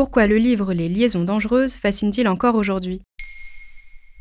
Pourquoi le livre Les liaisons dangereuses fascine-t-il encore aujourd'hui?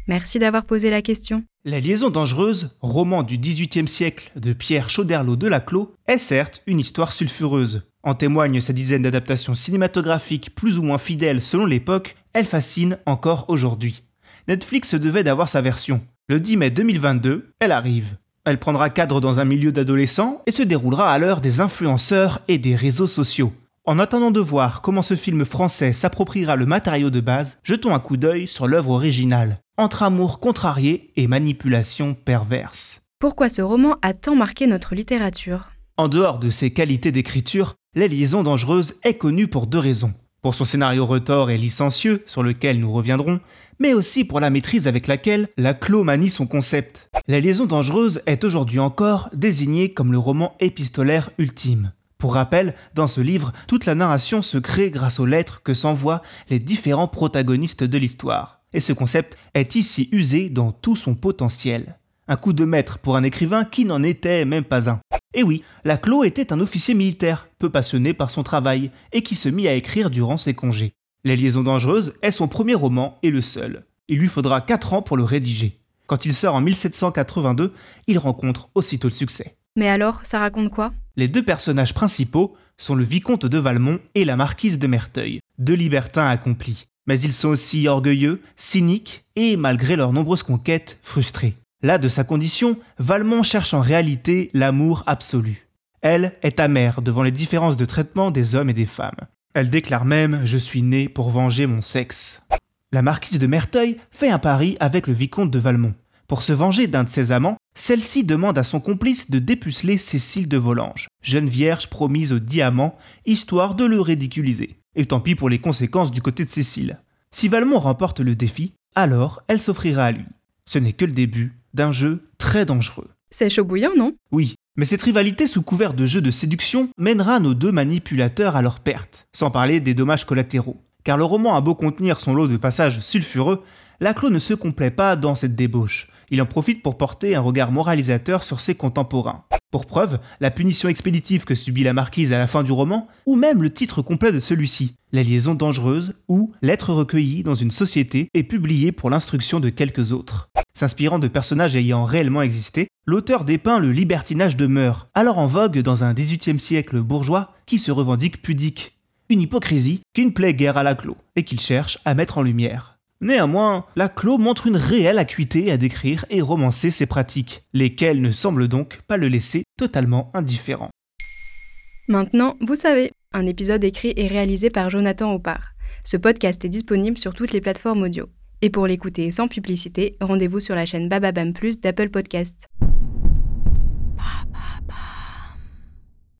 Merci d'avoir posé la question. Les liaisons dangereuses, roman du XVIIIe siècle de Pierre Chauderlot de Laclos, est certes une histoire sulfureuse. En témoigne sa dizaine d'adaptations cinématographiques plus ou moins fidèles selon l'époque, elle fascine encore aujourd'hui. Netflix devait d'avoir sa version. Le 10 mai 2022, elle arrive. Elle prendra cadre dans un milieu d'adolescents et se déroulera à l'heure des influenceurs et des réseaux sociaux. En attendant de voir comment ce film français s'appropriera le matériau de base, jetons un coup d'œil sur l'œuvre originale, entre amour contrarié et manipulation perverse. Pourquoi ce roman a tant marqué notre littérature? En dehors de ses qualités d'écriture, Les Liaisons dangereuses est connu pour deux raisons. Pour son scénario retors et licencieux, sur lequel nous reviendrons, mais aussi pour la maîtrise avec laquelle Laclos manie son concept. La liaison dangereuse est aujourd'hui encore désignée comme le roman épistolaire ultime. Pour rappel, dans ce livre, toute la narration se crée grâce aux lettres que s'envoient les différents protagonistes de l'histoire. Et ce concept est ici usé dans tout son potentiel. Un coup de maître pour un écrivain qui n'en était même pas un. Et oui, Laclos était un officier militaire, peu passionné par son travail, et qui se mit à écrire durant ses congés. Les liaisons dangereuses est son premier roman et le seul. Il lui faudra 4 ans pour le rédiger. Quand il sort en 1782, il rencontre aussitôt le succès. Mais alors, ça raconte quoi? Les deux personnages principaux sont le vicomte de Valmont et la marquise de Merteuil, deux libertins accomplis. Mais ils sont aussi orgueilleux, cyniques et, malgré leurs nombreuses conquêtes, frustrés. Là, de sa condition, Valmont cherche en réalité l'amour absolu. Elle est amère devant les différences de traitement des hommes et des femmes. Elle déclare même Je suis née pour venger mon sexe. La marquise de Merteuil fait un pari avec le vicomte de Valmont. Pour se venger d'un de ses amants, celle-ci demande à son complice de dépuceler Cécile de Volanges, jeune vierge promise au diamant, histoire de le ridiculiser. Et tant pis pour les conséquences du côté de Cécile. Si Valmont remporte le défi, alors elle s'offrira à lui. Ce n'est que le début d'un jeu très dangereux. C'est chaud bouillant, non? Oui, mais cette rivalité sous couvert de jeu de séduction mènera nos deux manipulateurs à leur perte, sans parler des dommages collatéraux. Car le roman a beau contenir son lot de passages sulfureux, Laclos ne se complaît pas dans cette débauche. Il en profite pour porter un regard moralisateur sur ses contemporains. Pour preuve, la punition expéditive que subit la marquise à la fin du roman, ou même le titre complet de celui-ci, La liaison dangereuse ou L'être recueilli dans une société et publié pour l'instruction de quelques autres. S'inspirant de personnages ayant réellement existé, l'auteur dépeint le libertinage de mœurs, alors en vogue dans un XVIIIe siècle bourgeois qui se revendique pudique. Une hypocrisie qui ne plaît guère à Laclos et qu'il cherche à mettre en lumière. Néanmoins, Laclos montre une réelle acuité à décrire et romancer ses pratiques, lesquelles ne semblent donc pas le laisser totalement indifférent. Maintenant, vous savez, un épisode écrit et réalisé par Jonathan Oppard. Ce podcast est disponible sur toutes les plateformes audio. Et pour l'écouter sans publicité, rendez-vous sur la chaîne Bababam Plus d'Apple Podcasts.